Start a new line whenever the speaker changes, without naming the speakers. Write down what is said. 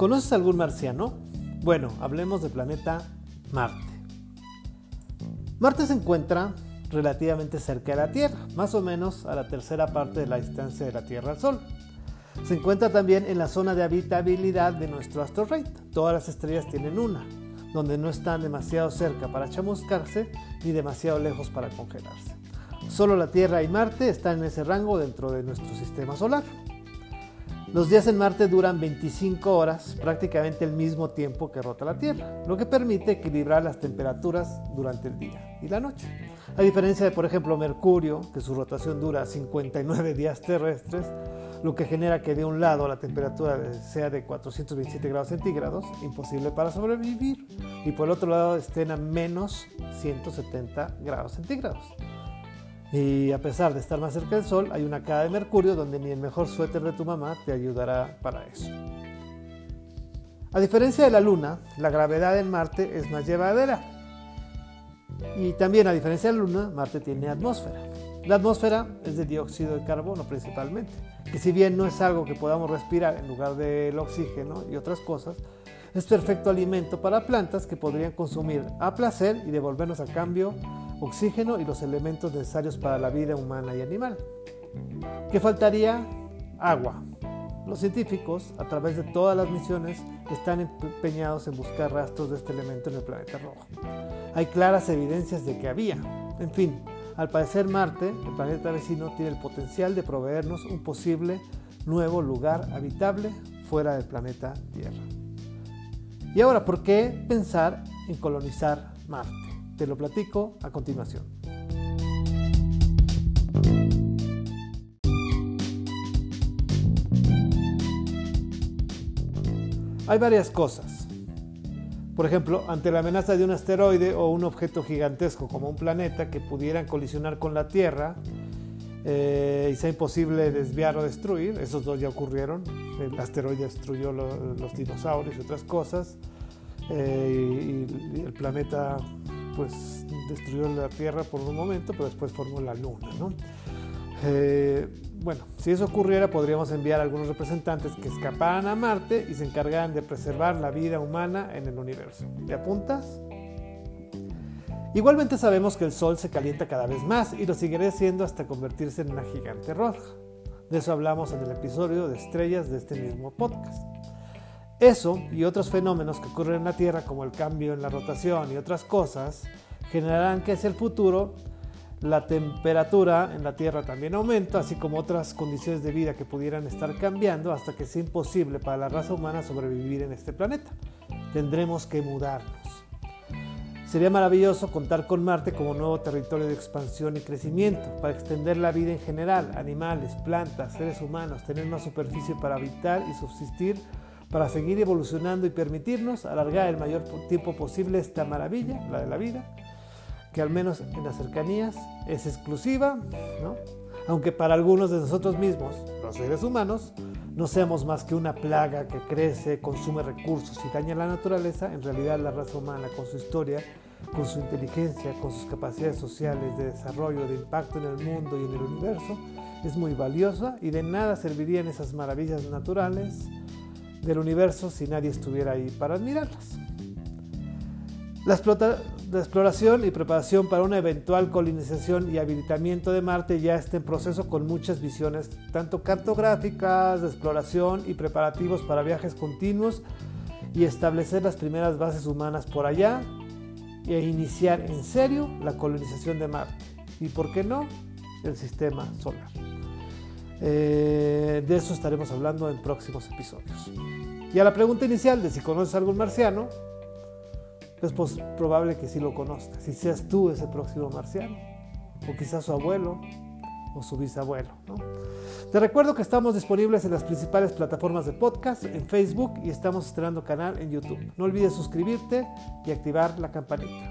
¿Conoces algún marciano? Bueno, hablemos del planeta Marte. Marte se encuentra relativamente cerca de la Tierra, más o menos a la tercera parte de la distancia de la Tierra al Sol. Se encuentra también en la zona de habitabilidad de nuestro asteroide. Todas las estrellas tienen una, donde no están demasiado cerca para chamuscarse ni demasiado lejos para congelarse. Solo la Tierra y Marte están en ese rango dentro de nuestro sistema solar. Los días en Marte duran 25 horas, prácticamente el mismo tiempo que rota la Tierra, lo que permite equilibrar las temperaturas durante el día y la noche. A diferencia de, por ejemplo, Mercurio, que su rotación dura 59 días terrestres, lo que genera que de un lado la temperatura sea de 427 grados centígrados, imposible para sobrevivir, y por el otro lado estén a menos 170 grados centígrados. Y a pesar de estar más cerca del Sol, hay una cara de Mercurio donde ni el mejor suéter de tu mamá te ayudará para eso. A diferencia de la Luna, la gravedad en Marte es más llevadera. Y también a diferencia de la Luna, Marte tiene atmósfera. La atmósfera es de dióxido de carbono principalmente, que si bien no es algo que podamos respirar en lugar del oxígeno y otras cosas, es perfecto alimento para plantas que podrían consumir a placer y devolvernos a cambio oxígeno y los elementos necesarios para la vida humana y animal. ¿Qué faltaría? Agua. Los científicos, a través de todas las misiones, están empeñados en buscar rastros de este elemento en el planeta rojo. Hay claras evidencias de que había. En fin, al parecer Marte, el planeta vecino, tiene el potencial de proveernos un posible nuevo lugar habitable fuera del planeta Tierra. Y ahora, ¿por qué pensar en colonizar Marte? Te lo platico a continuación. Hay varias cosas. Por ejemplo, ante la amenaza de un asteroide o un objeto gigantesco como un planeta que pudieran colisionar con la Tierra eh, y sea imposible desviar o destruir, esos dos ya ocurrieron, el asteroide destruyó los dinosaurios y otras cosas, eh, y, el planeta pues destruyó la Tierra por un momento, pero después formó la Luna. Eh, bueno, si eso ocurriera, podríamos enviar algunos representantes que escaparan a Marte y se encargaran de preservar la vida humana en el universo. ¿Te apuntas? Igualmente sabemos que el Sol se calienta cada vez más y lo seguirá haciendo hasta convertirse en una gigante roja. De eso hablamos en el episodio de estrellas de este mismo podcast. Eso y otros fenómenos que ocurren en la Tierra como el cambio en la rotación y otras cosas generarán que hacia el futuro la temperatura en la Tierra también aumenta, así como otras condiciones de vida que pudieran estar cambiando hasta que sea imposible para la raza humana sobrevivir en este planeta. Tendremos que mudarnos. Sería maravilloso contar con Marte como nuevo territorio de expansión y crecimiento, para extender la vida en general, animales, plantas, seres humanos, tener más superficie para habitar y subsistir para seguir evolucionando y permitirnos alargar el mayor tiempo posible esta maravilla, la de la vida, que al menos en las cercanías es exclusiva, aunque para algunos de nosotros mismos, los seres humanos, no seamos más que una plaga que crece, consume recursos y daña la naturaleza, en realidad la raza humana con su historia, con su inteligencia, con sus capacidades sociales de desarrollo, de impacto en el mundo y en el universo, es muy valiosa y de nada servirían esas maravillas naturales del universo si nadie estuviera ahí para admirarlas. La, exploración y preparación para una eventual colonización y habilitamiento de Marte ya está en proceso con muchas visiones, tanto cartográficas, de exploración y preparativos para viajes continuos y establecer las primeras bases humanas por allá e iniciar en serio la colonización de Marte. Y por qué no, el sistema solar. Eh, de eso estaremos hablando en próximos episodios. Y a la pregunta inicial de si conoces a algún marciano, es pues probable que sí lo conozcas, si seas tú ese próximo marciano, o quizás su abuelo o su bisabuelo. Te recuerdo que estamos disponibles en las principales plataformas de podcast, en Facebook y estamos estrenando canal en YouTube. No olvides suscribirte y activar la campanita.